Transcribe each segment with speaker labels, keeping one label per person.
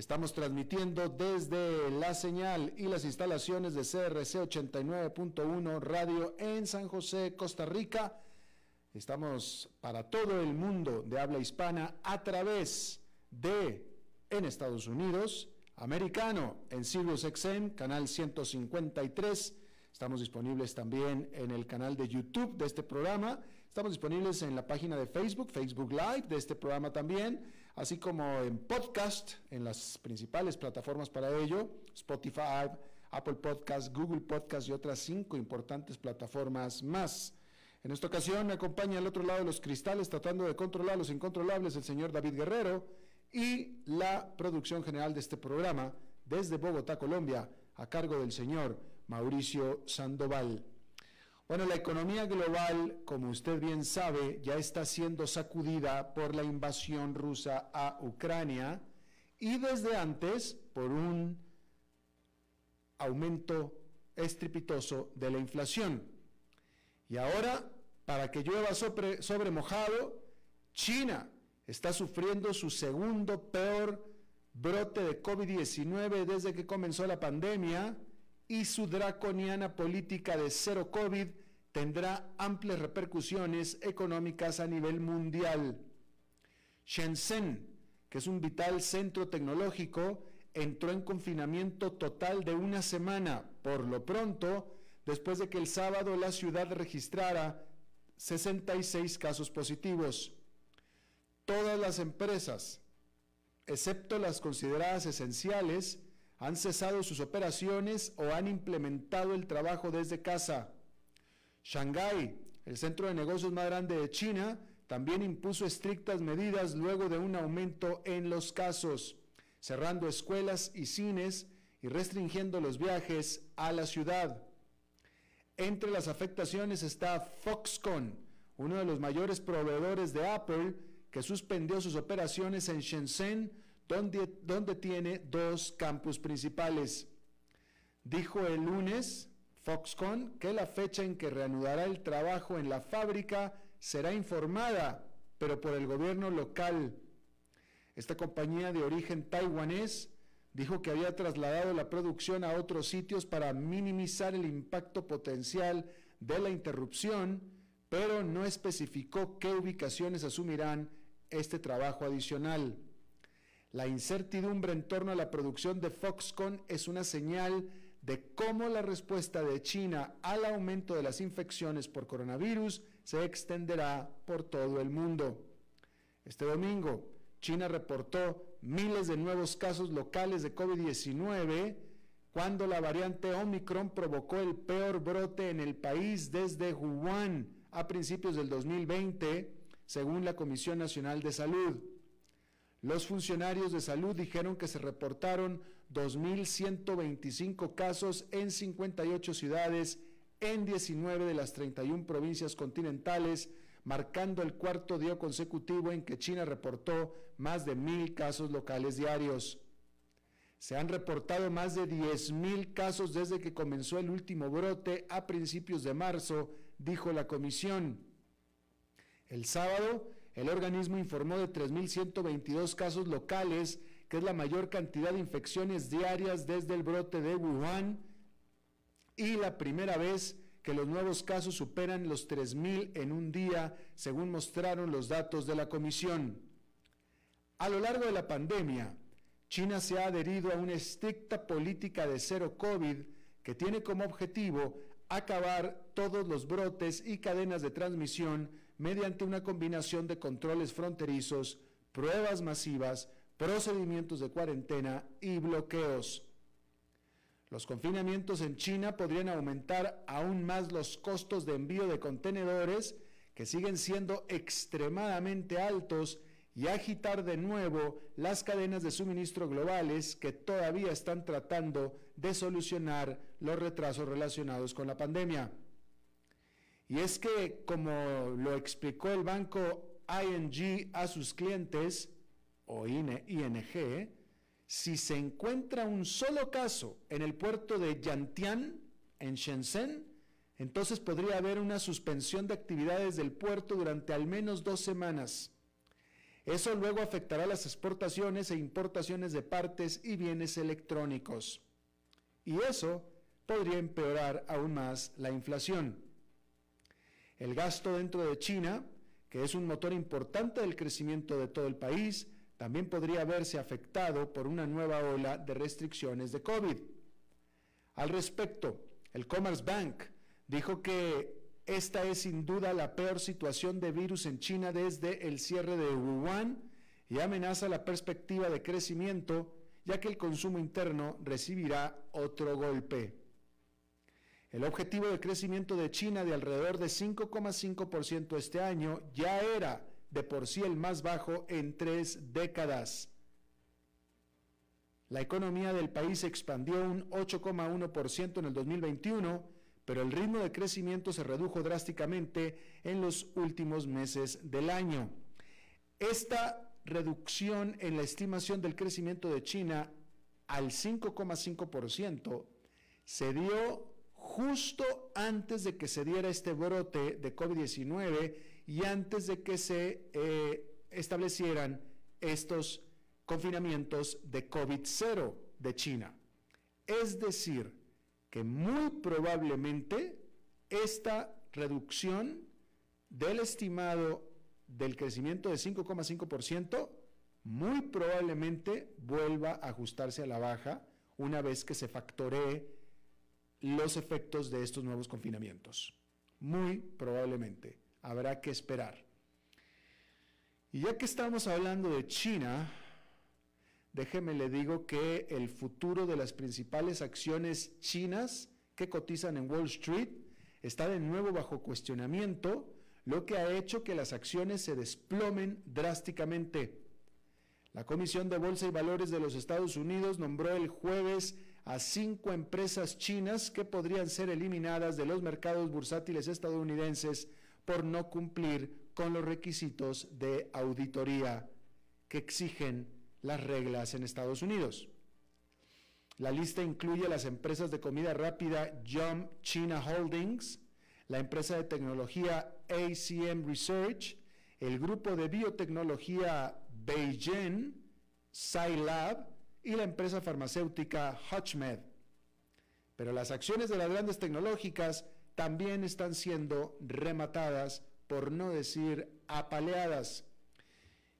Speaker 1: Estamos transmitiendo desde la señal y las instalaciones de CRC 89.1 Radio en San José, Costa Rica. Estamos para todo el mundo de habla hispana a través de, en Estados Unidos, americano, en Sirius XM, canal 153. Estamos disponibles también en el canal de YouTube de este programa. Estamos disponibles en la página de Facebook, Facebook Live de este programa también así como en podcast, en las principales plataformas para ello, Spotify, Apple Podcast, Google Podcast y otras cinco importantes plataformas más. En esta ocasión me acompaña al otro lado de los cristales tratando de controlar los incontrolables el señor David Guerrero y la producción general de este programa desde Bogotá, Colombia, a cargo del señor Mauricio Sandoval. Bueno, la economía global, como usted bien sabe, ya está siendo sacudida por la invasión rusa a Ucrania y desde antes por un aumento estrepitoso de la inflación. Y ahora, para que llueva sobre, mojado, China está sufriendo su segundo peor brote de COVID-19 desde que comenzó la pandemia y su draconiana política de cero COVID tendrá amplias repercusiones económicas a nivel mundial. Shenzhen, que es un vital centro tecnológico, entró en confinamiento total de una semana, por lo pronto, después de que el sábado la ciudad registrara 66 casos positivos. Todas las empresas, excepto las consideradas esenciales, han cesado sus operaciones o han implementado el trabajo desde casa. Shanghái, el centro de negocios más grande de China, también impuso estrictas medidas luego de un aumento en los casos, cerrando escuelas y cines y restringiendo los viajes a la ciudad. Entre las afectaciones está Foxconn, uno de los mayores proveedores de Apple, que suspendió sus operaciones en Shenzhen donde, tiene dos campus principales. Dijo el lunes Foxconn que la fecha en que reanudará el trabajo en la fábrica será informada, pero por el gobierno local. Esta compañía de origen taiwanés dijo que había trasladado la producción a otros sitios para minimizar el impacto potencial de la interrupción, pero no especificó qué ubicaciones asumirán este trabajo adicional. La incertidumbre en torno a la producción de Foxconn es una señal de cómo la respuesta de China al aumento de las infecciones por coronavirus se extenderá por todo el mundo. Este domingo, China reportó miles de nuevos casos locales de COVID-19 cuando la variante Omicron provocó el peor brote en el país desde Wuhan a principios del 2020, según la Comisión Nacional de Salud. Los funcionarios de salud dijeron que se reportaron 2.125 casos en 58 ciudades en 19 de las 31 provincias continentales, marcando el cuarto día consecutivo en que China reportó más de mil casos locales diarios. Se han reportado más de 10.000 casos desde que comenzó el último brote a principios de marzo, dijo la comisión. El sábado, el organismo informó de 3.122 casos locales, que es la mayor cantidad de infecciones diarias desde el brote de Wuhan y la primera vez que los nuevos casos superan los 3.000 en un día, según mostraron los datos de la comisión. A lo largo de la pandemia, China se ha adherido a una estricta política de cero COVID que tiene como objetivo acabar todos los brotes y cadenas de transmisión mediante una combinación de controles fronterizos, pruebas masivas, procedimientos de cuarentena y bloqueos. Los confinamientos en China podrían aumentar aún más los costos de envío de contenedores, que siguen siendo extremadamente altos, y agitar de nuevo las cadenas de suministro globales que todavía están tratando de solucionar los retrasos relacionados con la pandemia. Y es que, como lo explicó el banco ING a sus clientes, o ING, si se encuentra un solo caso en el puerto de Yantian, en Shenzhen, entonces podría haber una suspensión de actividades del puerto durante al menos dos semanas. Eso luego afectará las exportaciones e importaciones de partes y bienes electrónicos. Y eso podría empeorar aún más la inflación. El gasto dentro de China, que es un motor importante del crecimiento de todo el país, también podría verse afectado por una nueva ola de restricciones de COVID. Al respecto, el Commerce Bank dijo que esta es sin duda la peor situación de virus en China desde el cierre de Wuhan y amenaza la perspectiva de crecimiento ya que el consumo interno recibirá otro golpe. El objetivo de crecimiento de China de alrededor de 5,5% este año ya era de por sí el más bajo en tres décadas. La economía del país expandió un 8,1% en el 2021 pero el ritmo de crecimiento se redujo drásticamente en los últimos meses del año. Esta reducción en la estimación del crecimiento de China al 5,5% se dio justo antes de que se diera este brote de COVID-19 y antes de que se eh, establecieran estos confinamientos de COVID-0 de China. Es decir, que muy probablemente esta reducción del estimado del crecimiento de 5,5% muy probablemente vuelva a ajustarse a la baja una vez que se factoree los efectos de estos nuevos confinamientos. Muy probablemente. Habrá que esperar. Y ya que estamos hablando de China, déjeme le digo que el futuro de las principales acciones chinas que cotizan en Wall Street está de nuevo bajo cuestionamiento, lo que ha hecho que las acciones se desplomen drásticamente. La Comisión de Bolsa y Valores de los Estados Unidos nombró el jueves a cinco empresas chinas que podrían ser eliminadas de los mercados bursátiles estadounidenses por no cumplir con los requisitos de auditoría que exigen las reglas en Estados Unidos. La lista incluye las empresas de comida rápida Jump China Holdings, la empresa de tecnología ACM Research, el grupo de biotecnología Beijing, Scilab y la empresa farmacéutica HUTCHMED. Pero las acciones de las grandes tecnológicas también están siendo rematadas, por no decir apaleadas.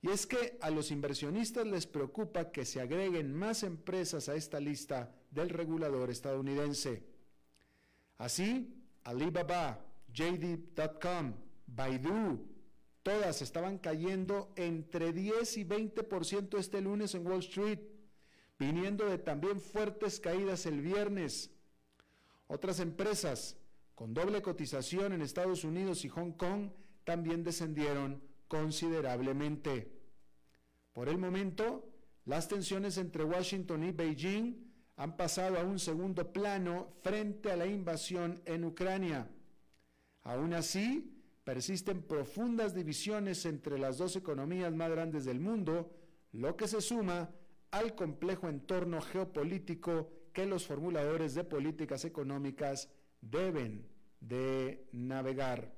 Speaker 1: Y es que a los inversionistas les preocupa que se agreguen más empresas a esta lista del regulador estadounidense. Así, Alibaba, JD.com, Baidu, todas estaban cayendo entre 10 y 20% este lunes en Wall Street, viniendo de también fuertes caídas el viernes. Otras empresas con doble cotización en Estados Unidos y Hong Kong también descendieron considerablemente. Por el momento, las tensiones entre Washington y Beijing han pasado a un segundo plano frente a la invasión en Ucrania. Aún así, persisten profundas divisiones entre las dos economías más grandes del mundo, lo que se suma al complejo entorno geopolítico que los formuladores de políticas económicas deben de navegar.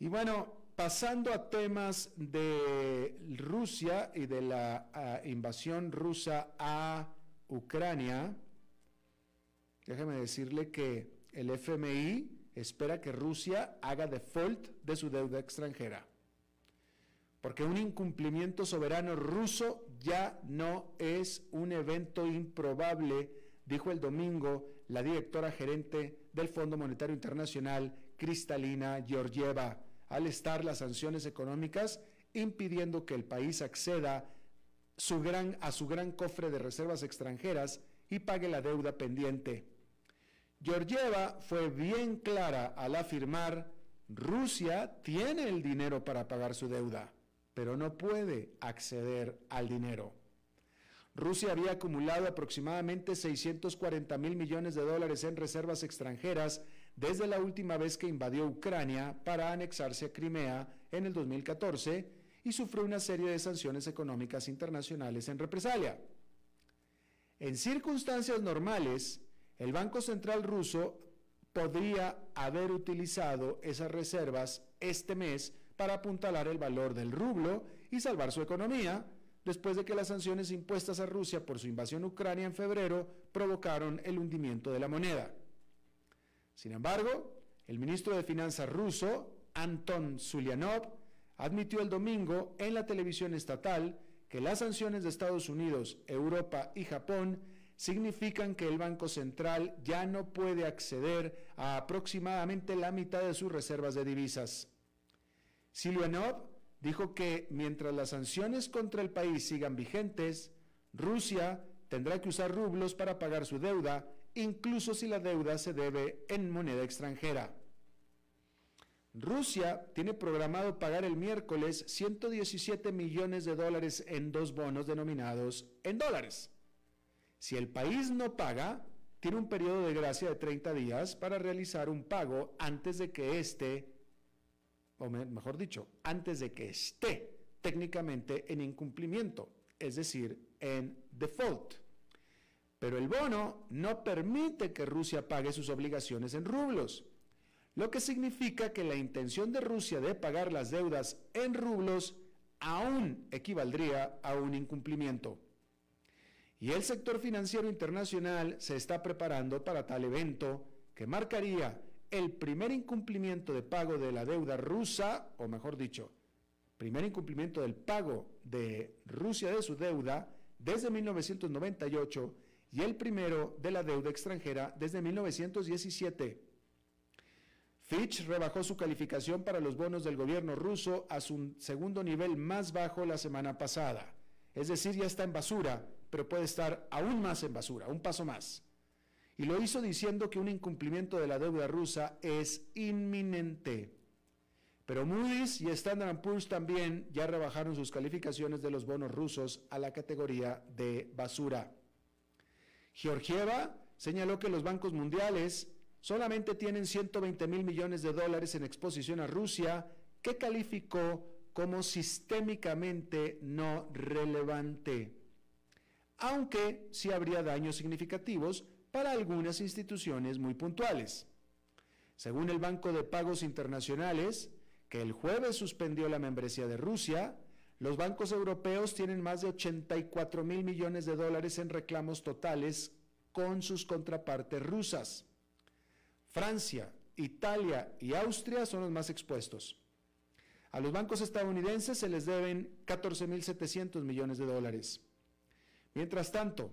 Speaker 1: Y bueno, pasando a temas de Rusia y de la invasión rusa a Ucrania, déjeme decirle que el FMI espera que Rusia haga default de su deuda extranjera. Porque un incumplimiento soberano ruso ya no es un evento improbable, dijo el domingo la directora gerente del Fondo Monetario Internacional, Cristalina Georgieva, al estar las sanciones económicas impidiendo que el país acceda a su gran cofre de reservas extranjeras y pague la deuda pendiente. Georgieva fue bien clara al afirmar, Rusia tiene el dinero para pagar su deuda, pero no puede acceder al dinero. Rusia había acumulado aproximadamente 640 mil millones de dólares en reservas extranjeras desde la última vez que invadió Ucrania para anexarse a Crimea en el 2014 y sufrió una serie de sanciones económicas internacionales en represalia. En circunstancias normales, el Banco Central ruso podría haber utilizado esas reservas este mes para apuntalar el valor del rublo y salvar su economía, después de que las sanciones impuestas a Rusia por su invasión a Ucrania en febrero provocaron el hundimiento de la moneda. Sin embargo, el ministro de Finanzas ruso, Anton Zulianov, admitió el domingo en la televisión estatal que las sanciones de Estados Unidos, Europa y Japón significan que el Banco Central ya no puede acceder a aproximadamente la mitad de sus reservas de divisas. Silvanov dijo que mientras las sanciones contra el país sigan vigentes, Rusia tendrá que usar rublos para pagar su deuda, incluso si la deuda se debe en moneda extranjera. Rusia tiene programado pagar el miércoles 117 millones de dólares en dos bonos denominados en dólares. Si el país no paga, tiene un periodo de gracia de 30 días para realizar un pago antes de que esté, o mejor dicho, antes de que esté técnicamente en incumplimiento, es decir, en default. Pero el bono no permite que Rusia pague sus obligaciones en rublos lo que significa que la intención de Rusia de pagar las deudas en rublos aún equivaldría a un incumplimiento. Y el sector financiero internacional se está preparando para tal evento que marcaría el primer incumplimiento de pago de la deuda rusa, o mejor dicho, primer incumplimiento del pago de Rusia de su deuda desde 1998 y el primero de la deuda extranjera desde 1917. Fitch rebajó su calificación para los bonos del gobierno ruso a su segundo nivel más bajo la semana pasada. Es decir, ya está en basura, pero puede estar aún más en basura, un paso más. Y lo hizo diciendo que un incumplimiento de la deuda rusa es inminente. Pero Moody's y Standard Poor's también ya rebajaron sus calificaciones de los bonos rusos a la categoría de basura. Georgieva señaló que los bancos mundiales solamente tienen 120 mil millones de dólares en exposición a Rusia, que calificó como sistémicamente no relevante, aunque sí habría daños significativos para algunas instituciones muy puntuales. Según el Banco de Pagos Internacionales, que el jueves suspendió la membresía de Rusia, los bancos europeos tienen más de 84 mil millones de dólares en reclamos totales con sus contrapartes rusas. Francia, Italia y Austria son los más expuestos. A los bancos estadounidenses se les deben 14.700 millones de dólares. Mientras tanto,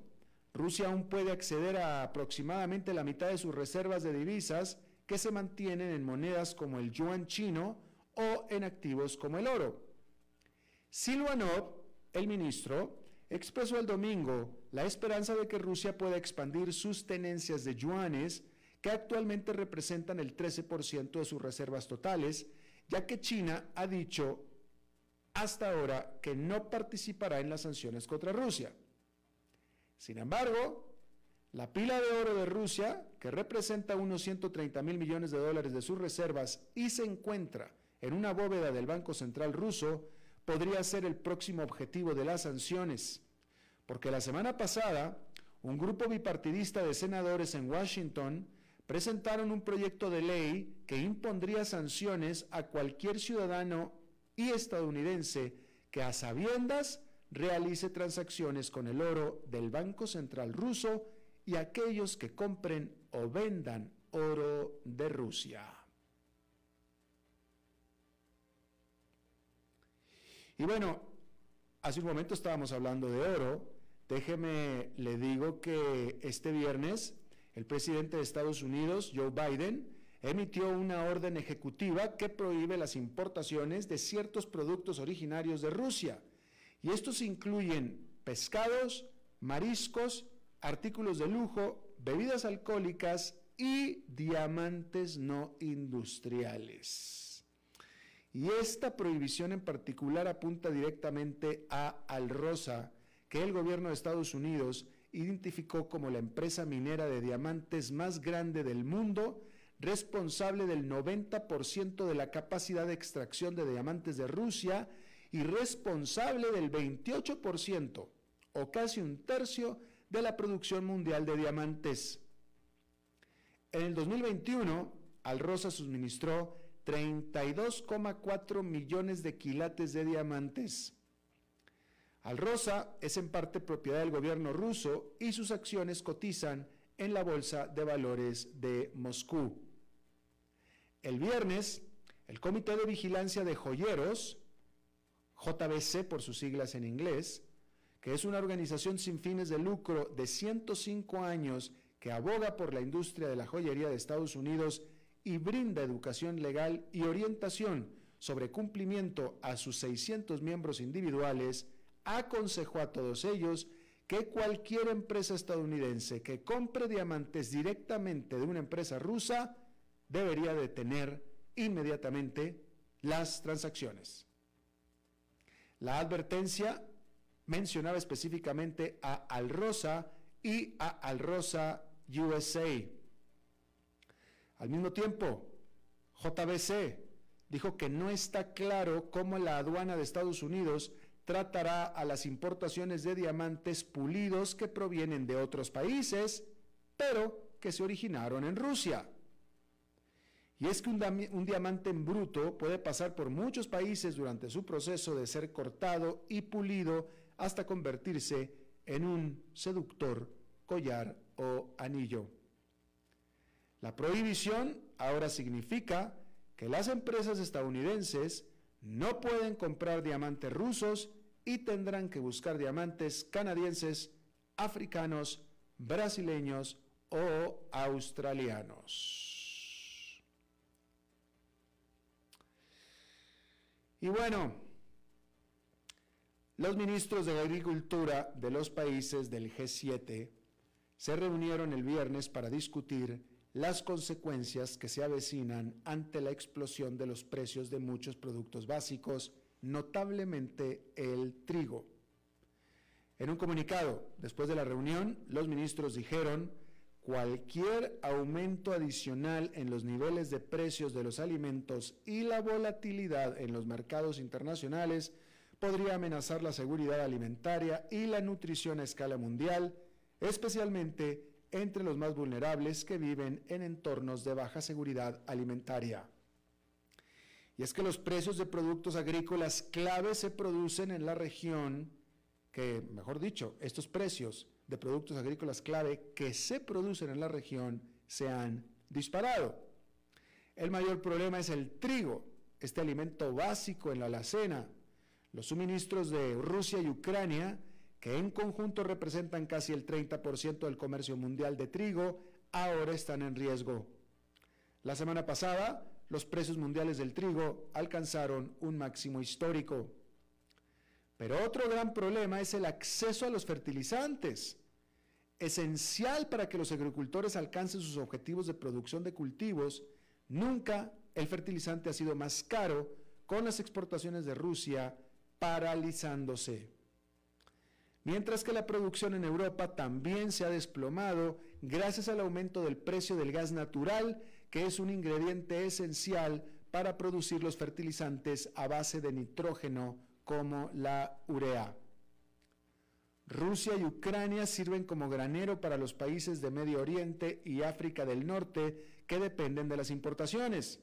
Speaker 1: Rusia aún puede acceder a aproximadamente la mitad de sus reservas de divisas que se mantienen en monedas como el yuan chino o en activos como el oro. Silvanov, el ministro, expresó el domingo la esperanza de que Rusia pueda expandir sus tenencias de yuanes que actualmente representan el 13% de sus reservas totales, ya que China ha dicho hasta ahora que no participará en las sanciones contra Rusia. Sin embargo, la pila de oro de Rusia, que representa unos 130 mil millones de dólares de sus reservas y se encuentra en una bóveda del Banco Central ruso, podría ser el próximo objetivo de las sanciones, porque la semana pasada un grupo bipartidista de senadores en Washington presentaron un proyecto de ley que impondría sanciones a cualquier ciudadano y estadounidense que a sabiendas realice transacciones con el oro del Banco Central ruso y aquellos que compren o vendan oro de Rusia. Y bueno, hace un momento estábamos hablando de oro. Déjeme, le digo que este viernes el presidente de Estados Unidos, Joe Biden, emitió una orden ejecutiva que prohíbe las importaciones de ciertos productos originarios de Rusia. Y estos incluyen pescados, mariscos, artículos de lujo, bebidas alcohólicas y diamantes no industriales. Y esta prohibición en particular apunta directamente a Alrosa, que el gobierno de Estados Unidos identificó como la empresa minera de diamantes más grande del mundo, responsable del 90% de la capacidad de extracción de diamantes de Rusia y responsable del 28% o casi un tercio de la producción mundial de diamantes. En el 2021, Alrosa suministró 32,4 millones de quilates de diamantes. Alrosa es en parte propiedad del gobierno ruso y sus acciones cotizan en la Bolsa de Valores de Moscú. El viernes, el Comité de Vigilancia de Joyeros, JBC por sus siglas en inglés, que es una organización sin fines de lucro de 105 años que aboga por la industria de la joyería de Estados Unidos y brinda educación legal y orientación sobre cumplimiento a sus 600 miembros individuales, aconsejó a todos ellos que cualquier empresa estadounidense que compre diamantes directamente de una empresa rusa debería detener inmediatamente las transacciones. La advertencia mencionaba específicamente a Alrosa y a Alrosa USA. Al mismo tiempo, JBC dijo que no está claro cómo la aduana de Estados Unidos tratará a las importaciones de diamantes pulidos que provienen de otros países, pero que se originaron en Rusia. Y es que un, diamante en bruto puede pasar por muchos países durante su proceso de ser cortado y pulido hasta convertirse en un seductor collar o anillo. La prohibición ahora significa que las empresas estadounidenses no pueden comprar diamantes rusos y tendrán que buscar diamantes canadienses, africanos, brasileños o australianos. Y bueno, los ministros de Agricultura de los países del G7 se reunieron el viernes para discutir las consecuencias que se avecinan ante la explosión de los precios de muchos productos básicos, notablemente el trigo. En un comunicado, después de la reunión, los ministros dijeron, cualquier aumento adicional en los niveles de precios de los alimentos y la volatilidad en los mercados internacionales podría amenazar la seguridad alimentaria y la nutrición a escala mundial, especialmente entre los más vulnerables que viven en entornos de baja seguridad alimentaria. Y es que los precios de productos agrícolas clave se producen en la región que, mejor dicho, estos precios de productos agrícolas clave que se producen en la región se han disparado. El mayor problema es el trigo, este alimento básico en la alacena, los suministros de Rusia y Ucrania, que en conjunto representan casi el 30% del comercio mundial de trigo, ahora están en riesgo. La semana pasada, los precios mundiales del trigo alcanzaron un máximo histórico. Pero otro gran problema es el acceso a los fertilizantes, esencial para que los agricultores alcancen sus objetivos de producción de cultivos. Nunca el fertilizante ha sido más caro con las exportaciones de Rusia paralizándose. Mientras que la producción en Europa también se ha desplomado gracias al aumento del precio del gas natural, que es un ingrediente esencial para producir los fertilizantes a base de nitrógeno como la urea. Rusia y Ucrania sirven como granero para los países de Medio Oriente y África del Norte que dependen de las importaciones.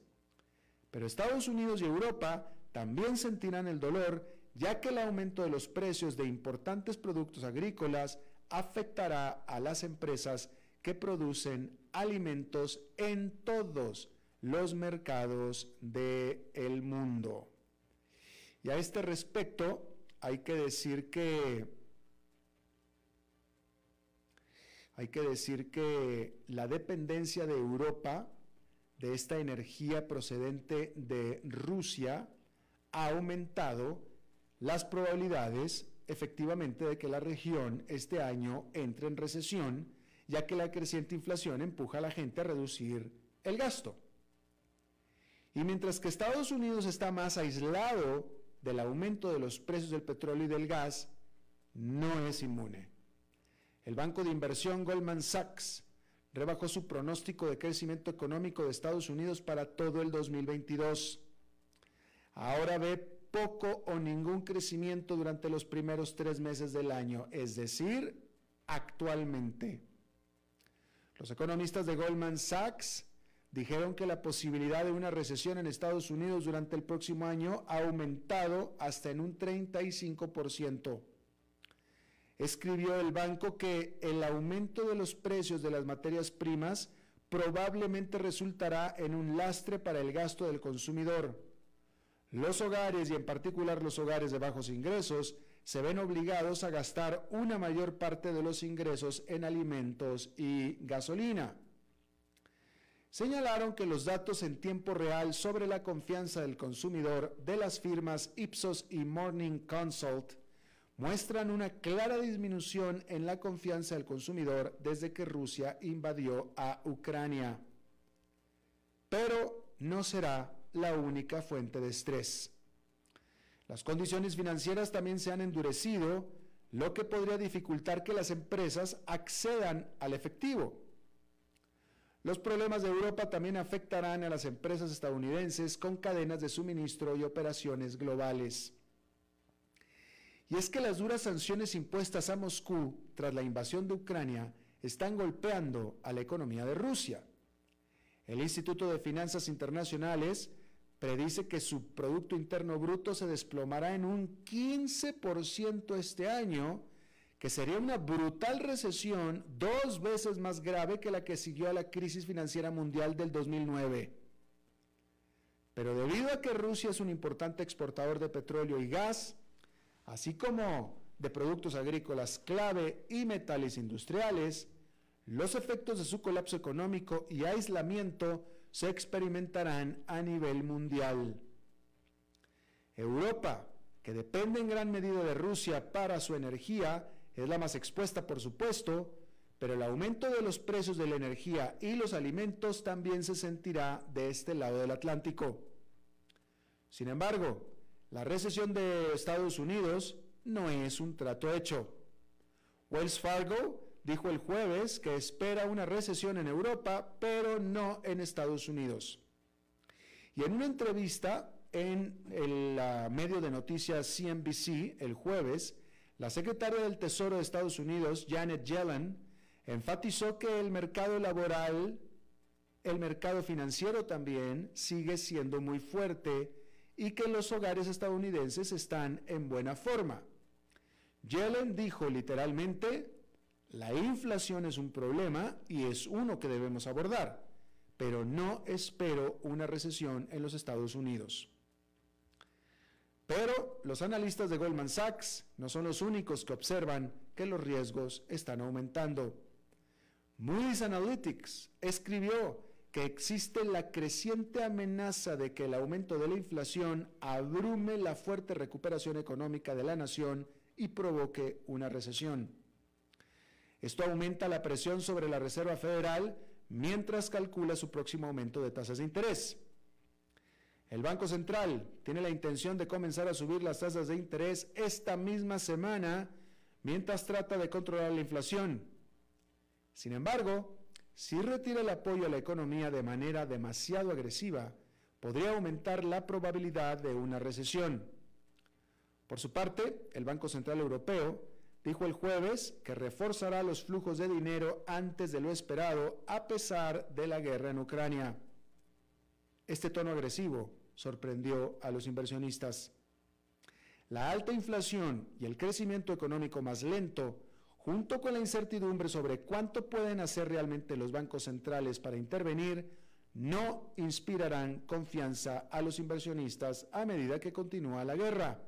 Speaker 1: Pero Estados Unidos y Europa también sentirán el dolor ya que el aumento de los precios de importantes productos agrícolas afectará a las empresas que producen alimentos en todos los mercados del mundo. Y a este respecto, hay que decir que hay que decir que la dependencia de Europa de esta energía procedente de Rusia ha aumentado las probabilidades efectivamente de que la región este año entre en recesión, ya que la creciente inflación empuja a la gente a reducir el gasto. Y mientras que Estados Unidos está más aislado del aumento de los precios del petróleo y del gas, no es inmune. El banco de inversión Goldman Sachs rebajó su pronóstico de crecimiento económico de Estados Unidos para todo el 2022. Ahora ve poco o ningún crecimiento durante los primeros tres meses del año, es decir, actualmente. Los economistas de Goldman Sachs dijeron que la posibilidad de una recesión en Estados Unidos durante el próximo año ha aumentado hasta en un 35% escribió el banco que el aumento de los precios de las materias primas probablemente resultará en un lastre para el gasto del consumidor. Los hogares, y en particular los hogares de bajos ingresos, se ven obligados a gastar una mayor parte de los ingresos en alimentos y gasolina. Señalaron que los datos en tiempo real sobre la confianza del consumidor de las firmas Ipsos y Morning Consult muestran una clara disminución en la confianza del consumidor desde que Rusia invadió a Ucrania. Pero no será la única fuente de estrés. Las condiciones financieras también se han endurecido, lo que podría dificultar que las empresas accedan al efectivo. Los problemas de Europa también afectarán a las empresas estadounidenses con cadenas de suministro y operaciones globales. Y es que las duras sanciones impuestas a Moscú tras la invasión de Ucrania están golpeando a la economía de Rusia. El Instituto de Finanzas Internacionales predice que su Producto Interno Bruto se desplomará en un 15% este año, que sería una brutal recesión dos veces más grave que la que siguió a la crisis financiera mundial del 2009. Pero debido a que Rusia es un importante exportador de petróleo y gas, así como de productos agrícolas clave y metales industriales, los efectos de su colapso económico y aislamiento se experimentarán a nivel mundial. Europa, que depende en gran medida de Rusia para su energía, es la más expuesta, por supuesto, pero el aumento de los precios de la energía y los alimentos también se sentirá de este lado del Atlántico. Sin embargo, la recesión de Estados Unidos no es un trato hecho. Wells Fargo dijo el jueves que espera una recesión en Europa, pero no en Estados Unidos. Y en una entrevista en el medio de noticias CNBC el jueves, la secretaria del Tesoro de Estados Unidos, Janet Yellen, enfatizó que el mercado laboral, el mercado financiero también, sigue siendo muy fuerte y que los hogares estadounidenses están en buena forma. Yellen dijo literalmente, la inflación es un problema y es uno que debemos abordar, pero no espero una recesión en los Estados Unidos. Pero los analistas de Goldman Sachs no son los únicos que observan que los riesgos están aumentando. Moody's Analytics escribió que existe la creciente amenaza de que el aumento de la inflación abrume la fuerte recuperación económica de la nación y provoque una recesión. Esto aumenta la presión sobre la Reserva Federal mientras calcula su próximo aumento de tasas de interés. El Banco Central tiene la intención de comenzar a subir las tasas de interés esta misma semana mientras trata de controlar la inflación. Sin embargo, si retira el apoyo a la economía de manera demasiado agresiva, podría aumentar la probabilidad de una recesión. Por su parte, el Banco Central Europeo dijo el jueves que reforzará los flujos de dinero antes de lo esperado a pesar de la guerra en Ucrania. Este tono agresivo sorprendió a los inversionistas. La alta inflación y el crecimiento económico más lento junto con la incertidumbre sobre cuánto pueden hacer realmente los bancos centrales para intervenir, no inspirarán confianza a los inversionistas a medida que continúa la guerra.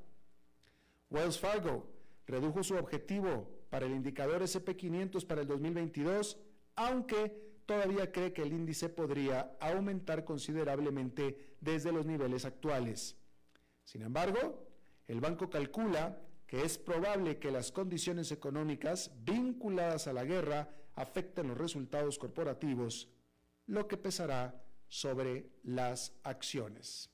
Speaker 1: Wells Fargo redujo su objetivo para el indicador SP500 para el 2022, aunque todavía cree que el índice podría aumentar considerablemente desde los niveles actuales. Sin embargo, el banco calcula que es probable que las condiciones económicas vinculadas a la guerra afecten los resultados corporativos, lo que pesará sobre las acciones.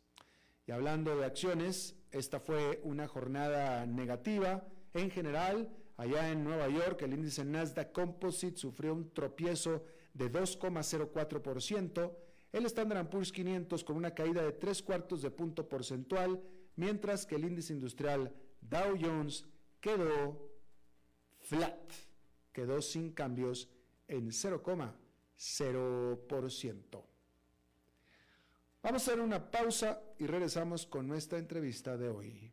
Speaker 1: Y hablando de acciones, esta fue una jornada negativa en general. Allá en Nueva York, el índice Nasdaq Composite sufrió un tropiezo de 2,04%, el Standard Poor's 500 con una caída de tres cuartos de punto porcentual, mientras que el índice industrial Dow Jones quedó flat, quedó sin cambios en 0,0%. Vamos a hacer una pausa y regresamos con nuestra entrevista de hoy.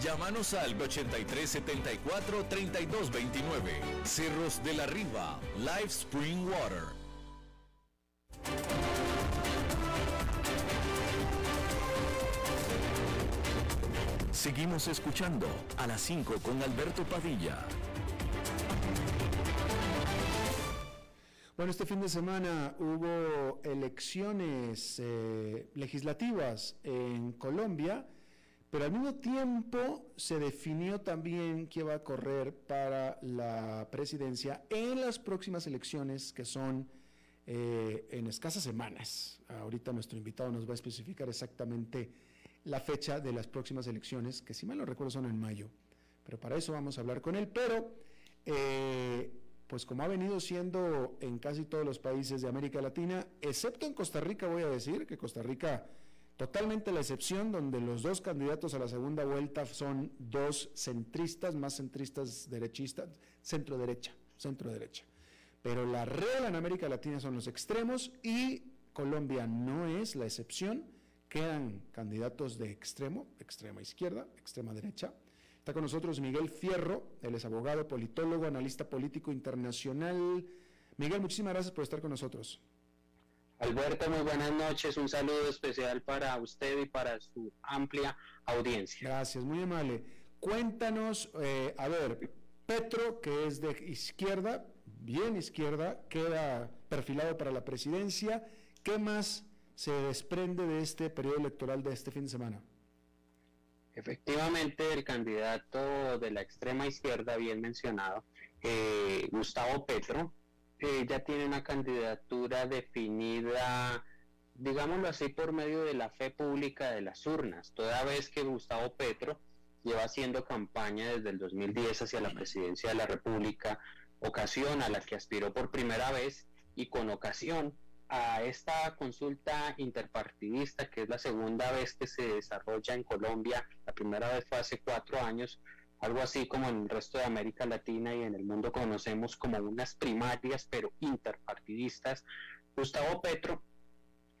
Speaker 2: Llámanos al 8374 3229. Cerros de la Riva, Live Spring Water. Seguimos escuchando a las 5 con Alberto Padilla.
Speaker 1: Bueno, este fin de semana hubo elecciones eh, legislativas en Colombia pero al mismo tiempo se definió también quién va a correr para la presidencia en las próximas elecciones que son eh, en escasas semanas. Ahorita nuestro invitado nos va a especificar exactamente la fecha de las próximas elecciones, que si mal no recuerdo son en mayo. Pero para eso vamos a hablar con él. Pero, eh, pues como ha venido siendo en casi todos los países de América Latina, excepto en Costa Rica, voy a decir que Costa Rica Totalmente la excepción donde los dos candidatos a la segunda vuelta son dos centristas, más centristas derechistas, centro derecha, centro derecha. Pero la regla en América Latina son los extremos y Colombia no es la excepción. Quedan candidatos de extremo, extrema izquierda, extrema derecha. Está con nosotros Miguel Fierro, él es abogado, politólogo, analista político internacional. Miguel, muchísimas gracias por estar con nosotros.
Speaker 3: Alberto, muy buenas noches. Un saludo especial para usted y para su amplia audiencia.
Speaker 1: Gracias, muy amable. Cuéntanos, eh, a ver, Petro, que es de izquierda, bien izquierda, queda perfilado para la presidencia. ¿Qué más se desprende de este periodo electoral de este fin de semana?
Speaker 3: Efectivamente, el candidato de la extrema izquierda, bien mencionado, eh, Gustavo Petro, ya tiene una candidatura definida, digámoslo así, por medio de la fe pública de las urnas, toda vez que Gustavo Petro lleva haciendo campaña desde el 2010 hacia la presidencia de la República ocasión a la que aspiró por primera vez y con ocasión a esta consulta interpartidista, que es la segunda vez que se desarrolla en Colombia, la primera vez fue hace cuatro años, algo así como en el resto de América Latina y en el mundo conocemos como unas primarias, pero interpartidistas, Gustavo Petro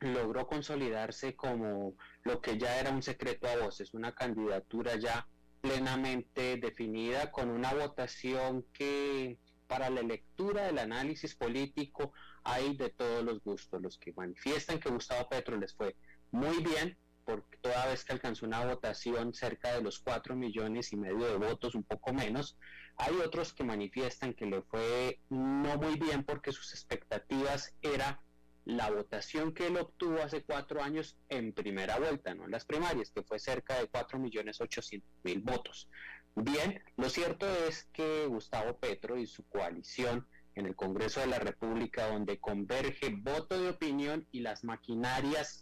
Speaker 3: logró consolidarse como lo que ya era un secreto a voces, una candidatura ya plenamente definida con una votación que para la lectura del análisis político hay de todos los gustos, los que manifiestan que Gustavo Petro les fue muy bien, porque toda vez que alcanzó una votación cerca de los cuatro millones y medio de votos, un poco menos, hay otros que manifiestan que le fue no muy bien porque sus expectativas era la votación que él obtuvo hace cuatro años en primera vuelta, no en las primarias, que fue cerca de cuatro millones ochocientos mil votos. Bien, lo cierto es que Gustavo Petro y su coalición en el Congreso de la República, donde converge voto de opinión y las maquinarias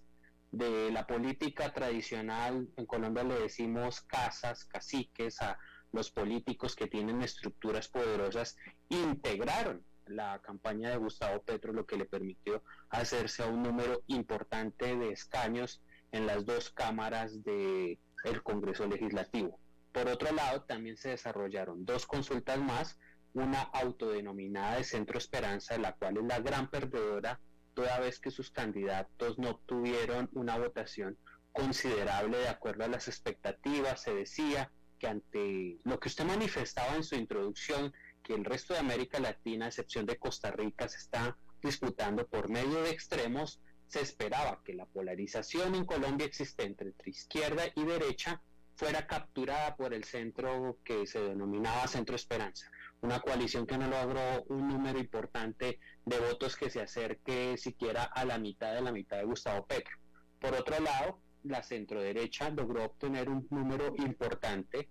Speaker 3: de la política tradicional, en Colombia le decimos casas, caciques, a los políticos que tienen estructuras poderosas, integraron la campaña de Gustavo Petro, lo que le permitió hacerse a un número importante de escaños en las dos cámaras del el Congreso Legislativo. Por otro lado, también se desarrollaron dos consultas más, una autodenominada de Centro Esperanza, la cual es la gran perdedora toda vez que sus candidatos no obtuvieron una votación considerable de acuerdo a las expectativas. Se decía que ante lo que usted manifestaba en su introducción, que el resto de América Latina, a excepción de Costa Rica, se está disputando por medio de extremos, se esperaba que la polarización en Colombia existente entre izquierda y derecha fuera capturada por el centro que se denominaba Centro Esperanza una coalición que no logró un número importante de votos que se acerque siquiera a la mitad de la mitad de Gustavo Petro. Por otro lado, la centroderecha logró obtener un número importante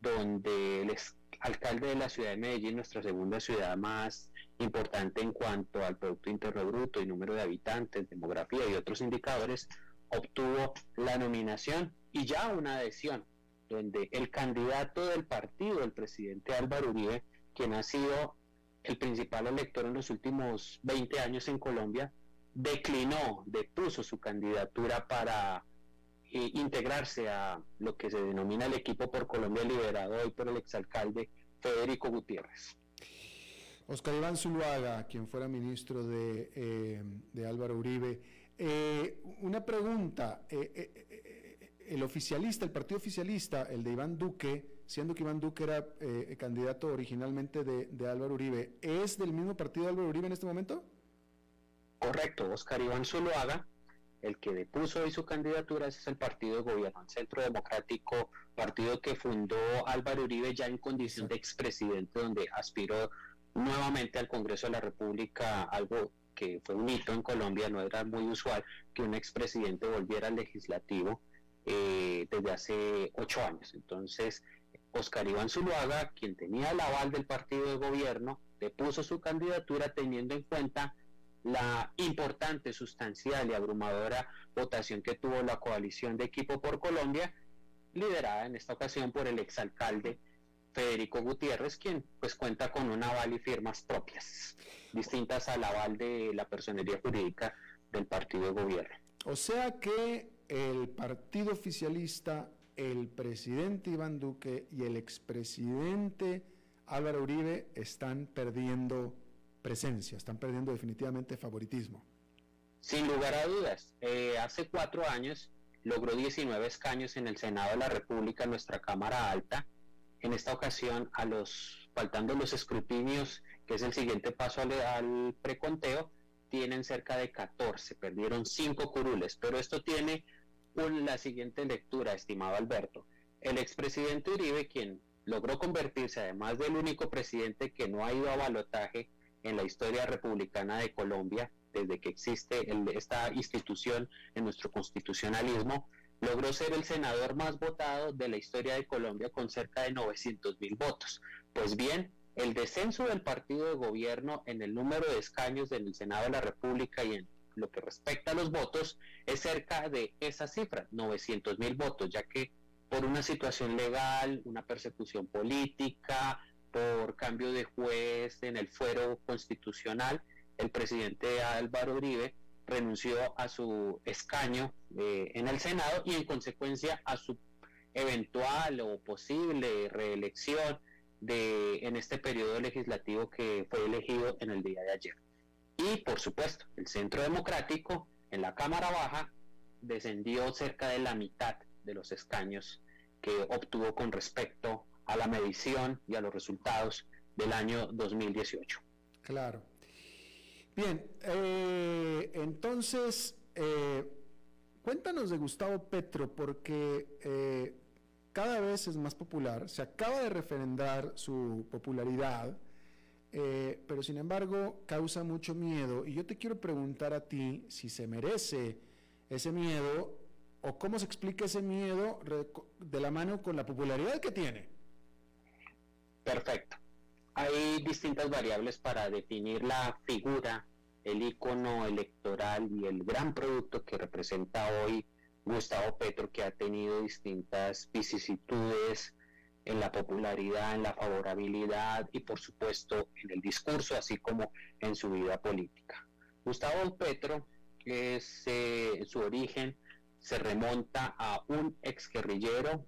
Speaker 3: donde el alcalde de la ciudad de Medellín, nuestra segunda ciudad más importante en cuanto al Producto Interno Bruto y número de habitantes, demografía y otros indicadores, obtuvo la nominación y ya una adhesión, donde el candidato del partido, el presidente Álvaro Uribe, quien ha sido el principal elector en los últimos 20 años en Colombia, declinó, depuso su candidatura para eh, integrarse a lo que se denomina el equipo por Colombia liderado hoy por el exalcalde Federico Gutiérrez.
Speaker 1: Oscar Iván quien fuera ministro de, eh, Álvaro Uribe, eh, una pregunta, el oficialista, el partido oficialista, el de Iván Duque, siendo que Iván Duque era eh, candidato originalmente de, Álvaro Uribe, ¿es del mismo partido de Álvaro Uribe en este momento?
Speaker 3: Correcto, Oscar Iván Zuluaga, el que depuso hoy su candidatura, ese es el partido de gobierno, Centro Democrático, partido que fundó Álvaro Uribe ya en condición de expresidente, donde aspiró nuevamente al Congreso de la República, algo que fue un hito en Colombia, no era muy usual que un expresidente volviera al legislativo eh, desde hace ocho años. Entonces, Oscar Iván Zuluaga, quien tenía el aval del partido de gobierno, depuso su candidatura teniendo en cuenta la importante, sustancial y abrumadora votación que tuvo la coalición de Equipo por Colombia, liderada en esta ocasión por el exalcalde Federico Gutiérrez, quien pues cuenta con un aval y firmas propias, distintas al aval de la personería jurídica del partido de gobierno.
Speaker 1: O sea que el partido oficialista el presidente Iván Duque y el expresidente Álvaro Uribe están perdiendo presencia, están perdiendo definitivamente favoritismo.
Speaker 3: Sin lugar a dudas, eh, hace cuatro años logró 19 escaños en el Senado de la República, nuestra Cámara Alta. En esta ocasión, a los faltando los escrutinios, que es el siguiente paso al, al preconteo, tienen cerca de 14, perdieron 5 curules, pero esto tiene la siguiente lectura, estimado Alberto. El expresidente Uribe, quien logró convertirse además del único presidente que no ha ido a balotaje en la historia republicana de Colombia, desde que existe esta institución en nuestro constitucionalismo, logró ser el senador más votado de la historia de Colombia con cerca de 900 mil votos. Pues bien, el descenso del partido de gobierno en el número de escaños en el Senado de la República y en lo que respecta a los votos es cerca de esa cifra, 900 mil votos, ya que por una situación legal, una persecución política, por cambio de juez en el fuero constitucional, el presidente Álvaro Uribe renunció a su escaño eh, en el Senado y en consecuencia a su eventual o posible reelección de, en este periodo legislativo que fue elegido en el día de ayer. Y por supuesto, el Centro Democrático en la Cámara Baja descendió cerca de la mitad de los escaños que obtuvo con respecto a la medición y a los resultados del año 2018.
Speaker 1: Claro. Bien, eh, entonces, eh, cuéntanos de Gustavo Petro, porque eh, cada vez es más popular, se acaba de referendar su popularidad, pero sin embargo causa mucho miedo. Y yo te quiero preguntar a ti si se merece ese miedo o cómo se explica ese miedo de la mano con la popularidad que tiene.
Speaker 3: Perfecto. Hay distintas variables para definir la figura, el icono electoral y el gran producto que representa hoy Gustavo Petro, que ha tenido distintas vicisitudes en la popularidad, en la favorabilidad y por supuesto en el discurso, así como en su vida política. Gustavo Petro, es, eh, su origen se remonta a un ex guerrillero,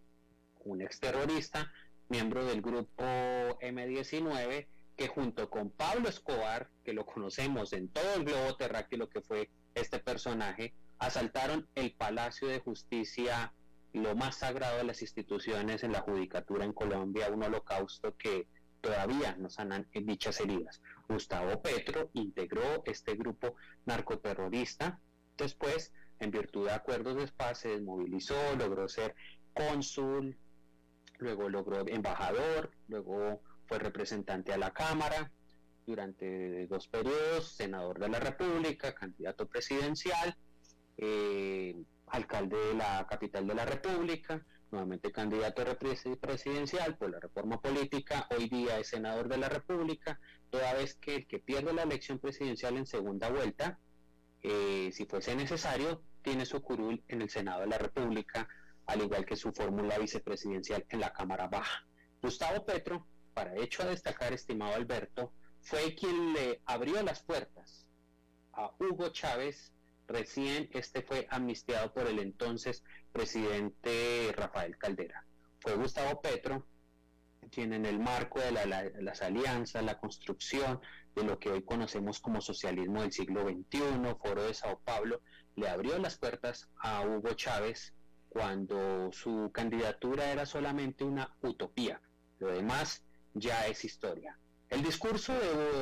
Speaker 3: un ex terrorista, miembro del grupo M19, que junto con Pablo Escobar, que lo conocemos en todo el globo terráqueo, que fue este personaje, asaltaron el Palacio de Justicia, lo más sagrado de las instituciones en la judicatura en Colombia, un holocausto que todavía nos sanan dichas heridas. Gustavo Petro integró este grupo narcoterrorista, después, en virtud de acuerdos de paz, se desmovilizó, logró ser cónsul, luego logró embajador, luego fue representante a la Cámara durante dos periodos, senador de la República, candidato presidencial, eh, alcalde de la capital de la República, nuevamente candidato presidencial por la reforma política, hoy día es senador de la República, toda vez que el que pierde la elección presidencial en segunda vuelta, eh, si fuese necesario, tiene su curul en el Senado de la República, al igual que su fórmula vicepresidencial en la Cámara Baja. Gustavo Petro, para hecho a destacar, estimado Alberto, fue quien le abrió las puertas a Hugo Chávez, recién este fue amnistiado por el entonces presidente Rafael Caldera. Fue Gustavo Petro quien en el marco de las alianzas, la construcción de lo que hoy conocemos como socialismo del siglo XXI, Foro de Sao Paulo, le abrió las puertas a Hugo Chávez cuando su candidatura era solamente una utopía. Lo demás ya es historia. El discurso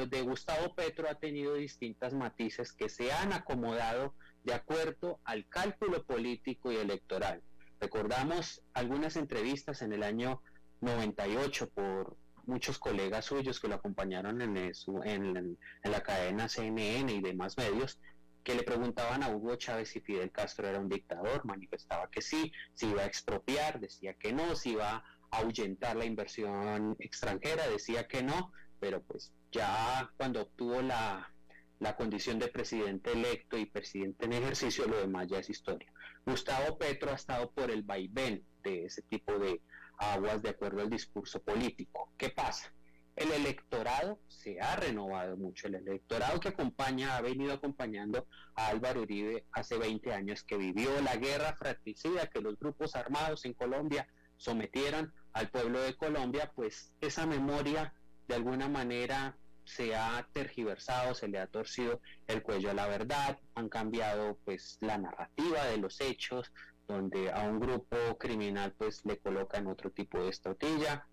Speaker 3: de, Gustavo Petro ha tenido distintas matices que se han acomodado de acuerdo al cálculo político y electoral. Recordamos algunas entrevistas en el año 98 por muchos colegas suyos que lo acompañaron en, en, la cadena CNN y demás medios, que le preguntaban a Hugo Chávez si Fidel Castro era un dictador, manifestaba que sí, si iba a expropiar, decía que no, si iba a ahuyentar la inversión extranjera, decía que no, pero pues ya cuando obtuvo la, la condición de presidente electo y presidente en ejercicio, lo demás ya es historia. Gustavo Petro ha estado por el vaivén de ese tipo de aguas de acuerdo al discurso político. ¿Qué pasa? el electorado se ha renovado mucho. El electorado que acompaña, ha venido acompañando a Álvaro Uribe hace 20 años, que vivió la guerra fratricida que los grupos armados en Colombia sometieron al pueblo de Colombia, pues esa memoria de alguna manera se ha tergiversado, se le ha torcido el cuello a la verdad, han cambiado pues la narrativa de los hechos, donde a un grupo criminal pues le colocan otro tipo de estotilla,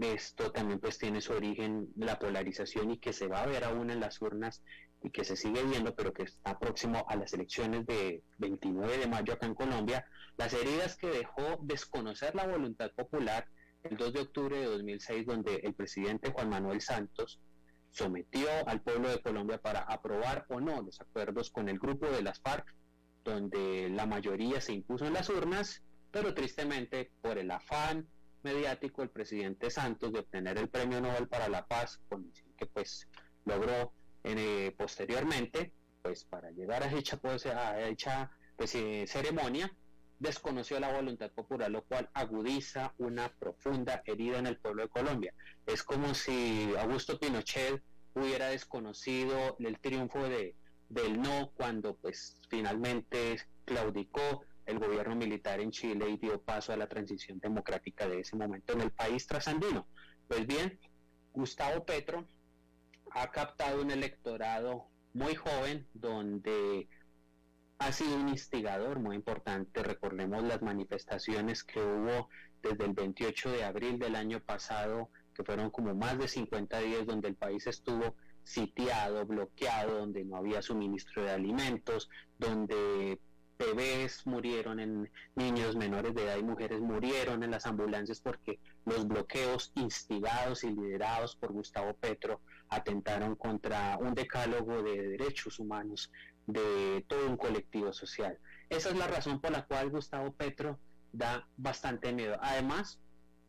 Speaker 3: esto también pues tiene su origen la polarización y que se va a ver aún en las urnas y que se sigue viendo, pero que está próximo a las elecciones de 29 de mayo acá en Colombia, las heridas que dejó desconocer la voluntad popular el 2 de octubre de 2006, donde el presidente Juan Manuel Santos sometió al pueblo de Colombia para aprobar o no los acuerdos con el grupo de las FARC, donde la mayoría se impuso en las urnas, pero tristemente por el afán mediático el presidente Santos de obtener el Premio Nobel para la Paz, que pues logró eh, posteriormente, pues para llegar a dicha, pues, a dicha pues, eh, ceremonia, desconoció la voluntad popular, lo cual agudiza una profunda herida en el pueblo de Colombia. Es como si Augusto Pinochet hubiera desconocido el triunfo de, del no cuando pues finalmente claudicó el gobierno militar en Chile y dio paso a la transición democrática de ese momento en el país trasandino. Pues bien, Gustavo Petro ha captado un electorado muy joven donde ha sido un instigador muy importante. Recordemos las manifestaciones que hubo desde el 28 de abril del año pasado, que fueron como más de 50 días donde el país estuvo sitiado, bloqueado, donde no había suministro de alimentos, donde bebés murieron, en niños menores de edad y mujeres murieron en las ambulancias porque los bloqueos instigados y liderados por Gustavo Petro atentaron contra un decálogo de derechos humanos de todo un colectivo social. Esa es la razón por la cual Gustavo Petro da bastante miedo. Además,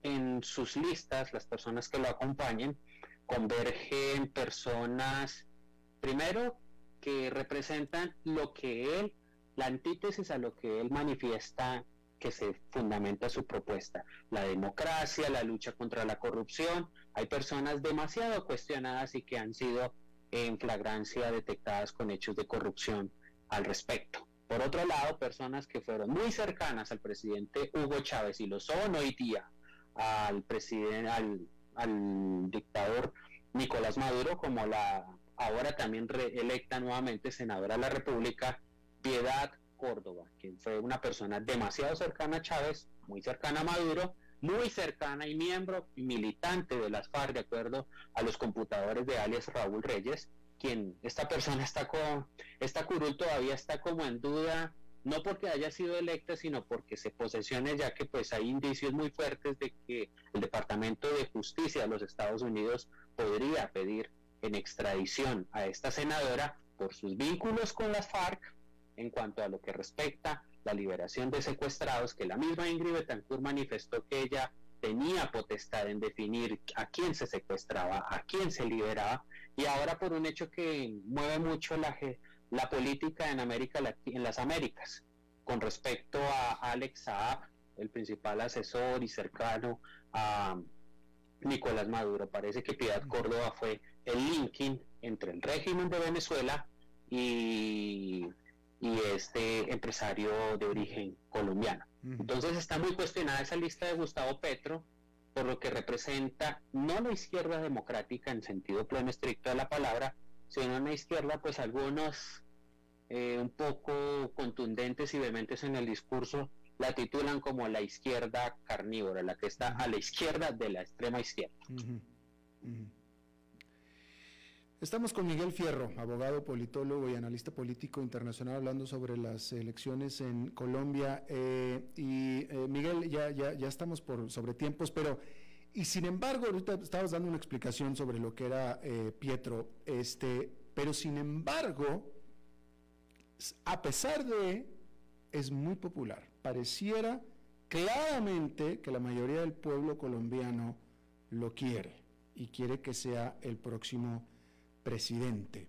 Speaker 3: en sus listas, las personas que lo acompañen, convergen personas, primero, que representan lo que él, la antítesis a lo que él manifiesta que se fundamenta su propuesta. La democracia, la lucha contra la corrupción. Hay personas demasiado cuestionadas y que han sido en flagrancia detectadas con hechos de corrupción al respecto. Por otro lado, personas que fueron muy cercanas al presidente Hugo Chávez y lo son hoy día al presidente, al, al dictador Nicolás Maduro, como la ahora también reelecta nuevamente senadora de la República, Piedad Córdoba, quien fue una persona demasiado cercana a Chávez, muy cercana a Maduro, muy cercana y miembro militante de las FARC, de acuerdo a los computadores de alias Raúl Reyes, quien esta persona está con, esta curul todavía está como en duda, no porque haya sido electa, sino porque se posesione, ya que pues hay indicios muy fuertes de que el Departamento de Justicia de los Estados Unidos podría pedir en extradición a esta senadora por sus vínculos con las FARC en cuanto a lo que respecta la liberación de secuestrados, que la misma Ingrid Betancourt manifestó que ella tenía potestad en definir a quién se secuestraba, a quién se liberaba, y ahora por un hecho que mueve mucho la, la política en América en las Américas, con respecto a Alex Saab, el principal asesor y cercano a Nicolás Maduro. Parece que Piedad Córdoba fue el linking entre el régimen de Venezuela y y este empresario de origen colombiano. Entonces está muy cuestionada esa lista de Gustavo Petro, por lo que representa no la izquierda democrática en sentido pleno estricto de la palabra, sino una izquierda, pues algunos eh, un poco contundentes y vehementes en el discurso la titulan como la izquierda carnívora, la que está a la izquierda de la extrema izquierda.
Speaker 1: Estamos con Miguel Fierro, abogado, politólogo y analista político internacional, hablando sobre las elecciones en Colombia. Eh, y eh, Miguel, ya, ya, ya estamos por sobre tiempos, pero y sin embargo, ahorita estabas dando una explicación sobre lo que era eh, Pietro, este, pero sin embargo, a pesar de, es muy popular. Pareciera claramente que la mayoría del pueblo colombiano lo quiere y quiere que sea el próximo presidente.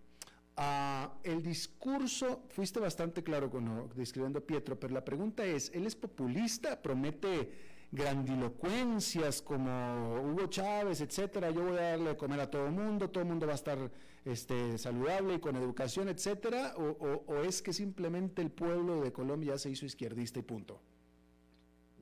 Speaker 1: Ah, el discurso, fuiste bastante claro con describiendo a Pietro, pero la pregunta es, ¿él es populista? ¿Promete grandilocuencias como Hugo Chávez, etcétera? Yo voy a darle de comer a todo el mundo, todo el mundo va a estar este, saludable y con educación, etcétera? O, es que simplemente el pueblo de Colombia se hizo izquierdista y punto?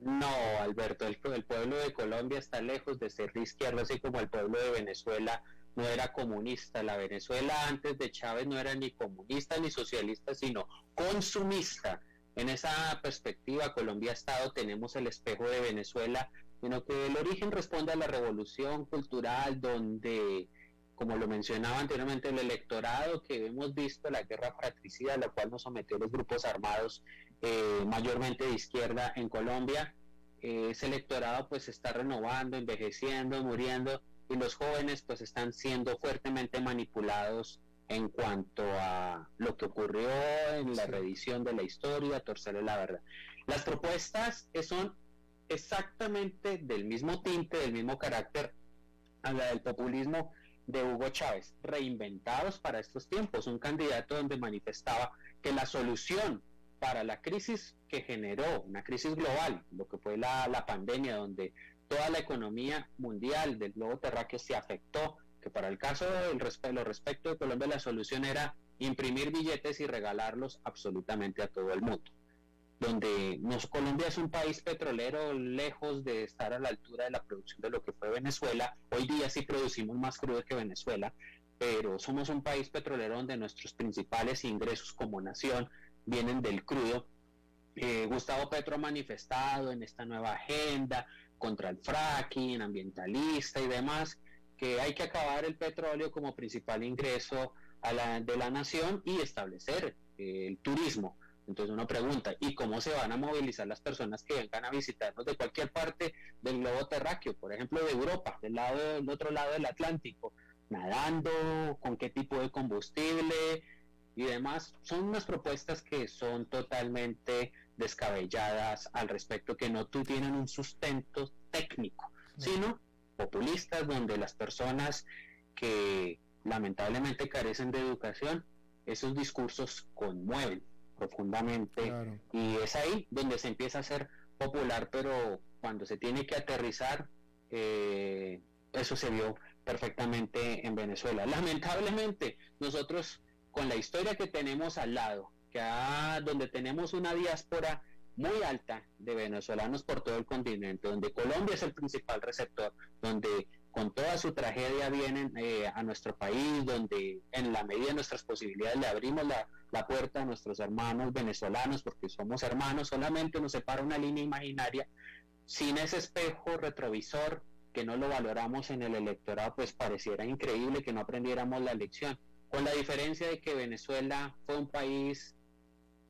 Speaker 3: No, Alberto, el, el, pueblo de Colombia está lejos de ser de izquierda, así como el pueblo de Venezuela no era comunista. La Venezuela antes de Chávez no era ni comunista ni socialista, sino consumista. En esa perspectiva, Colombia Estado tenemos el espejo de Venezuela, sino que el origen responde a la revolución cultural donde, como lo mencionaba anteriormente, el electorado que hemos visto, la guerra fratricida a la cual nos sometió los grupos armados, eh, mayormente de izquierda en Colombia, eh, ese electorado pues se está renovando, envejeciendo, muriendo, y los jóvenes pues están siendo fuertemente manipulados en cuanto a lo que ocurrió en la reedición de la historia, torcerle la verdad. Las propuestas son exactamente del mismo tinte, del mismo carácter a la del populismo de Hugo Chávez, reinventados para estos tiempos, un candidato donde manifestaba que la solución para la crisis que generó, una crisis global, lo que fue la, la pandemia, donde toda la economía mundial del globo terráqueo se afectó, que para el caso del lo respecto de Colombia la solución era imprimir billetes y regalarlos absolutamente a todo el mundo. Donde nos, Colombia es un país petrolero lejos de estar a la altura de la producción de lo que fue Venezuela. Hoy día sí producimos más crudo que Venezuela, pero somos un país petrolero donde nuestros principales ingresos como nación vienen del crudo. Eh, Gustavo Petro ha manifestado en esta nueva agenda contra el fracking, ambientalista y demás, que hay que acabar el petróleo como principal ingreso de la nación y establecer eh, el turismo. Entonces uno pregunta, ¿y cómo se van a movilizar las personas que vengan a visitarnos de cualquier parte del globo terráqueo, por ejemplo de Europa, del lado del otro lado del Atlántico, nadando, con qué tipo de combustible y demás? Son unas propuestas que son totalmente descabelladas al respecto, que no tienen un sustento técnico, sino populistas donde las personas que lamentablemente carecen de educación, esos discursos conmueven profundamente. Y es ahí donde se empieza a ser popular, pero cuando se tiene que aterrizar, eh, eso se vio perfectamente en Venezuela. Lamentablemente, nosotros con la historia que tenemos al lado, que donde tenemos una diáspora muy alta de venezolanos por todo el continente, donde Colombia es el principal receptor, donde con toda su tragedia vienen eh, a nuestro país, donde en la medida de nuestras posibilidades le abrimos la, la, puerta a nuestros hermanos venezolanos, porque somos hermanos, solamente nos separa una línea imaginaria, sin ese espejo retrovisor que no lo valoramos en el electorado, pues pareciera increíble que no aprendiéramos la lección, con la diferencia de que Venezuela fue un país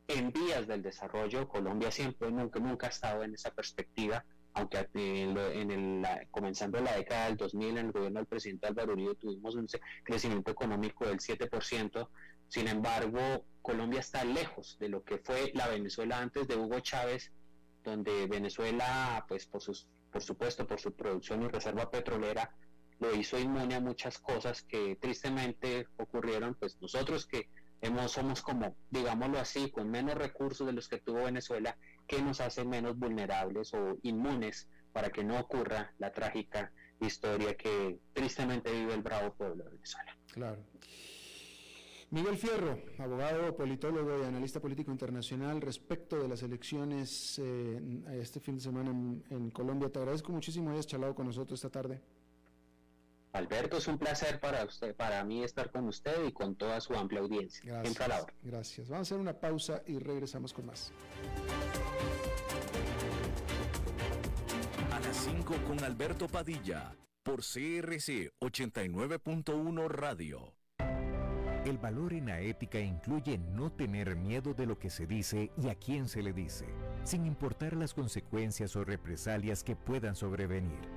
Speaker 3: en vías del desarrollo, Colombia siempre, nunca, nunca ha estado en esa perspectiva, aunque en el, comenzando la década del 2000 en el gobierno del presidente Álvaro Uribe tuvimos un crecimiento económico del 7%, sin embargo Colombia está lejos de lo que fue la Venezuela antes de Hugo Chávez, donde Venezuela, pues por, sus, por supuesto, por su producción y reserva petrolera, lo hizo inmune a muchas cosas que tristemente ocurrieron, pues nosotros que hemos, somos como, digámoslo así, con menos recursos de los que tuvo Venezuela, que nos hace menos vulnerables o inmunes para que no ocurra la trágica historia que tristemente vive el bravo pueblo de Venezuela.
Speaker 1: Claro. Miguel Fierro, abogado, politólogo y analista político internacional, respecto de las elecciones eh, este fin de semana en, Colombia, te agradezco muchísimo que hayas charlado con nosotros esta tarde.
Speaker 3: Alberto, es un placer para usted, para mí estar con usted y con toda su amplia audiencia.
Speaker 1: Gracias. Gracias. Vamos a hacer una pausa y regresamos con más.
Speaker 2: A las 5 con Alberto Padilla por CRC 89.1 Radio. El valor en la ética incluye no tener miedo de lo que se dice y a quién se le dice, sin importar las consecuencias o represalias que puedan sobrevenir.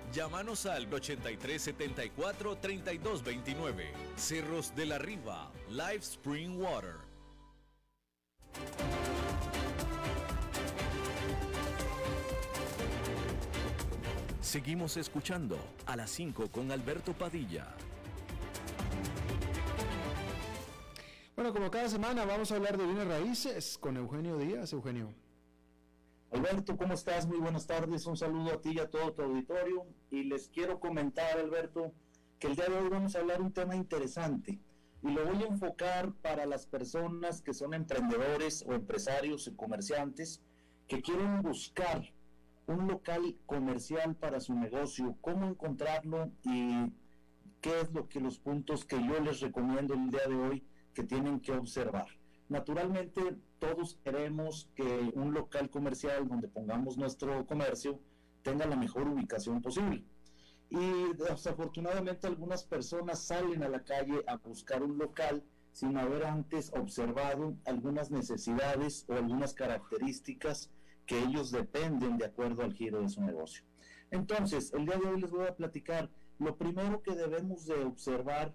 Speaker 2: Llámanos al 8374-3229. Cerros de la Riva, Live Spring Water. Seguimos escuchando a las 5 con Alberto Padilla.
Speaker 1: Bueno, como cada semana vamos a hablar de bienes raíces con Eugenio Díaz. Eugenio.
Speaker 4: Alberto, ¿cómo estás? Muy buenas tardes. Un saludo a ti y a todo tu auditorio. Y les quiero comentar, Alberto, que el día de hoy vamos a hablar un tema interesante. Y lo voy a enfocar para las personas que son emprendedores o empresarios y comerciantes que quieren buscar un local comercial para su negocio, cómo encontrarlo y qué es lo que los puntos que yo les recomiendo el día de hoy que tienen que observar. Naturalmente, todos queremos que un local comercial donde pongamos nuestro comercio tenga la mejor ubicación posible. Y desafortunadamente algunas personas salen a la calle a buscar un local sin haber antes observado algunas necesidades o algunas características que ellos dependen de acuerdo al giro de su negocio. Entonces, el día de hoy les voy a platicar lo primero que debemos de observar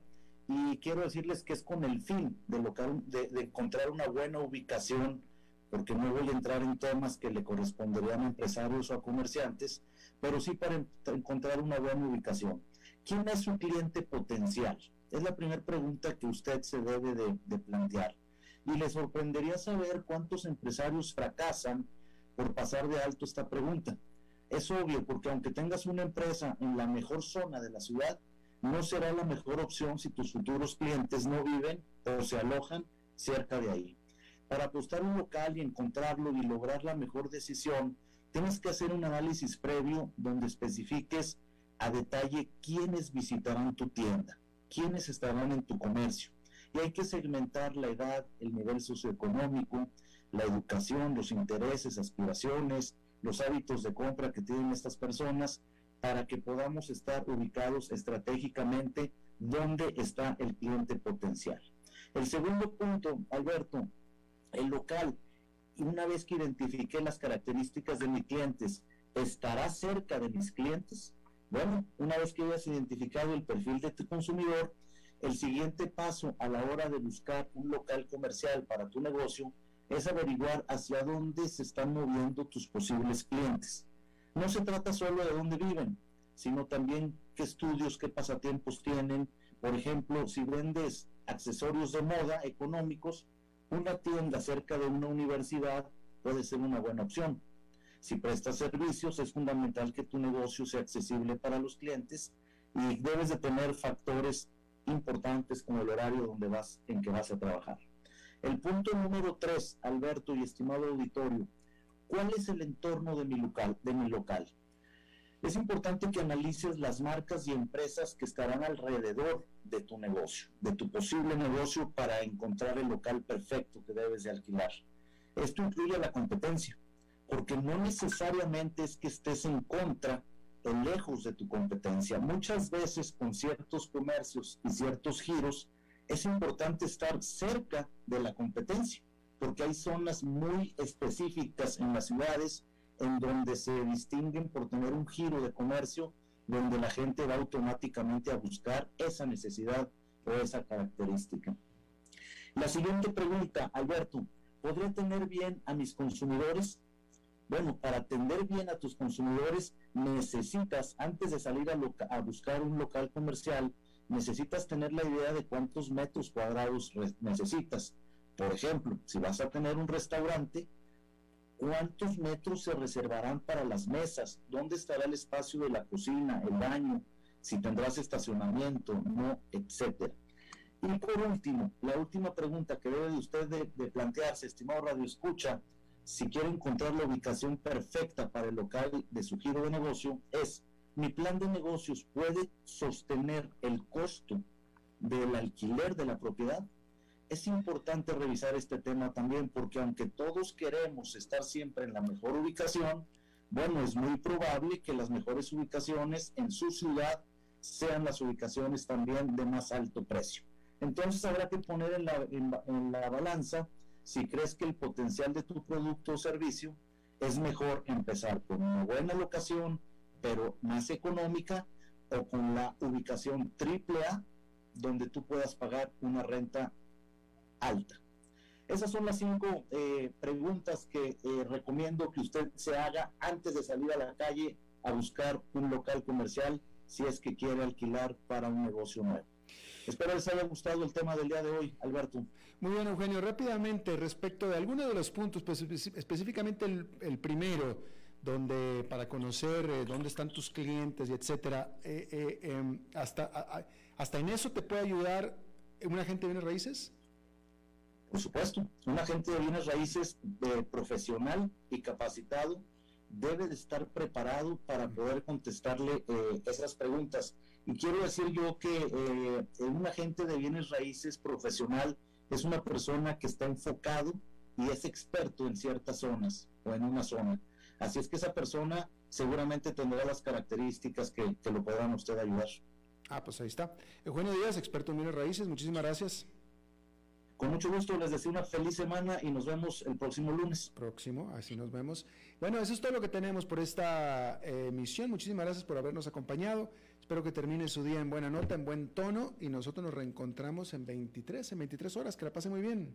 Speaker 4: y quiero decirles que es con el fin de, local, de, encontrar una buena ubicación, porque no voy a entrar en temas que le corresponderían a empresarios o a comerciantes, pero sí para encontrar una buena ubicación. ¿Quién es su cliente potencial? Es la primera pregunta que usted se debe de, plantear. Y le sorprendería saber cuántos empresarios fracasan por pasar de alto esta pregunta. Es obvio, porque aunque tengas una empresa en la mejor zona de la ciudad, no será la mejor opción si tus futuros clientes no viven o se alojan cerca de ahí. Para apostar un local y encontrarlo y lograr la mejor decisión, tienes que hacer un análisis previo donde especifiques a detalle quiénes visitarán tu tienda, quiénes estarán en tu comercio. Y hay que segmentar la edad, el nivel socioeconómico, la educación, los intereses, aspiraciones, los hábitos de compra que tienen estas personas para que podamos estar ubicados estratégicamente donde está el cliente potencial. El segundo punto, Alberto, el local, una vez que identifique las características de mis clientes, ¿estará cerca de mis clientes? Bueno, una vez que hayas identificado el perfil de tu consumidor, el siguiente paso a la hora de buscar un local comercial para tu negocio es averiguar hacia dónde se están moviendo tus posibles clientes. No se trata solo de dónde viven, sino también qué estudios, qué pasatiempos tienen. Por ejemplo, si vendes accesorios de moda económicos, una tienda cerca de una universidad puede ser una buena opción. Si prestas servicios, es fundamental que tu negocio sea accesible para los clientes y debes de tener factores importantes como el horario donde vas, en que vas a trabajar. El punto número tres, Alberto y estimado auditorio, ¿cuál es el entorno de mi local? De mi local? Es importante que analices las marcas y empresas que estarán alrededor de tu negocio, de tu posible negocio para encontrar el local perfecto que debes de alquilar. Esto incluye la competencia, porque no necesariamente es que estés en contra o lejos de tu competencia. Muchas veces con ciertos comercios y ciertos giros es importante estar cerca de la competencia, porque hay zonas muy específicas en las ciudades en donde se distinguen por tener un giro de comercio, donde la gente va automáticamente a buscar esa necesidad o esa característica. La siguiente pregunta, Alberto, ¿podré tener bien a mis consumidores? Bueno, para atender bien a tus consumidores necesitas, antes de salir a, a buscar un local comercial, necesitas tener la idea de cuántos metros cuadrados necesitas. Por ejemplo, si vas a tener un restaurante, ¿cuántos metros se reservarán para las mesas? ¿Dónde estará el espacio de la cocina, el baño? Si tendrás estacionamiento, no, etcétera. Y por último, la última pregunta que debe de usted de, plantearse, estimado Radio Escucha, si quiere encontrar la ubicación perfecta para el local de su giro de negocio, es mi plan de negocios puede sostener el costo del alquiler de la propiedad. Es importante revisar este tema también porque aunque todos queremos estar siempre en la mejor ubicación, bueno, es muy probable que las mejores ubicaciones en su ciudad sean las ubicaciones también de más alto precio. Entonces habrá que poner en la, en la balanza si crees que el potencial de tu producto o servicio es mejor empezar con una buena locación, pero más económica o con la ubicación triple A, donde tú puedas pagar una renta alta. Esas son las cinco eh, preguntas que eh, recomiendo que usted se haga antes de salir a la calle a buscar un local comercial si es que quiere alquilar para un negocio nuevo. Espero les haya gustado el tema del día de hoy, Alberto.
Speaker 1: Muy bien, Eugenio. Rápidamente, respecto de algunos de los puntos, pues, específicamente el, primero, donde para conocer eh, dónde están tus clientes y etcétera, em, hasta, hasta en eso te puede ayudar un agente de bienes raíces.
Speaker 4: Por supuesto, un agente de bienes raíces de profesional y capacitado debe de estar preparado para poder contestarle eh, esas preguntas. Y quiero decir yo que eh, un agente de bienes raíces profesional es una persona que está enfocado y es experto en ciertas zonas o en una zona. Así es que esa persona seguramente tendrá las características que, que lo podrán usted ayudar.
Speaker 1: Ah, pues ahí está. Eugenio Díaz, experto en bienes raíces, muchísimas gracias.
Speaker 4: Con mucho gusto les deseo una feliz semana y nos vemos el próximo lunes.
Speaker 1: Próximo, así nos vemos. Bueno, eso es todo lo que tenemos por esta eh, emisión. Muchísimas gracias por habernos acompañado. Espero que termine su día en buena nota, en buen tono y nosotros nos reencontramos en 23, en 23 horas. Que la pase muy bien.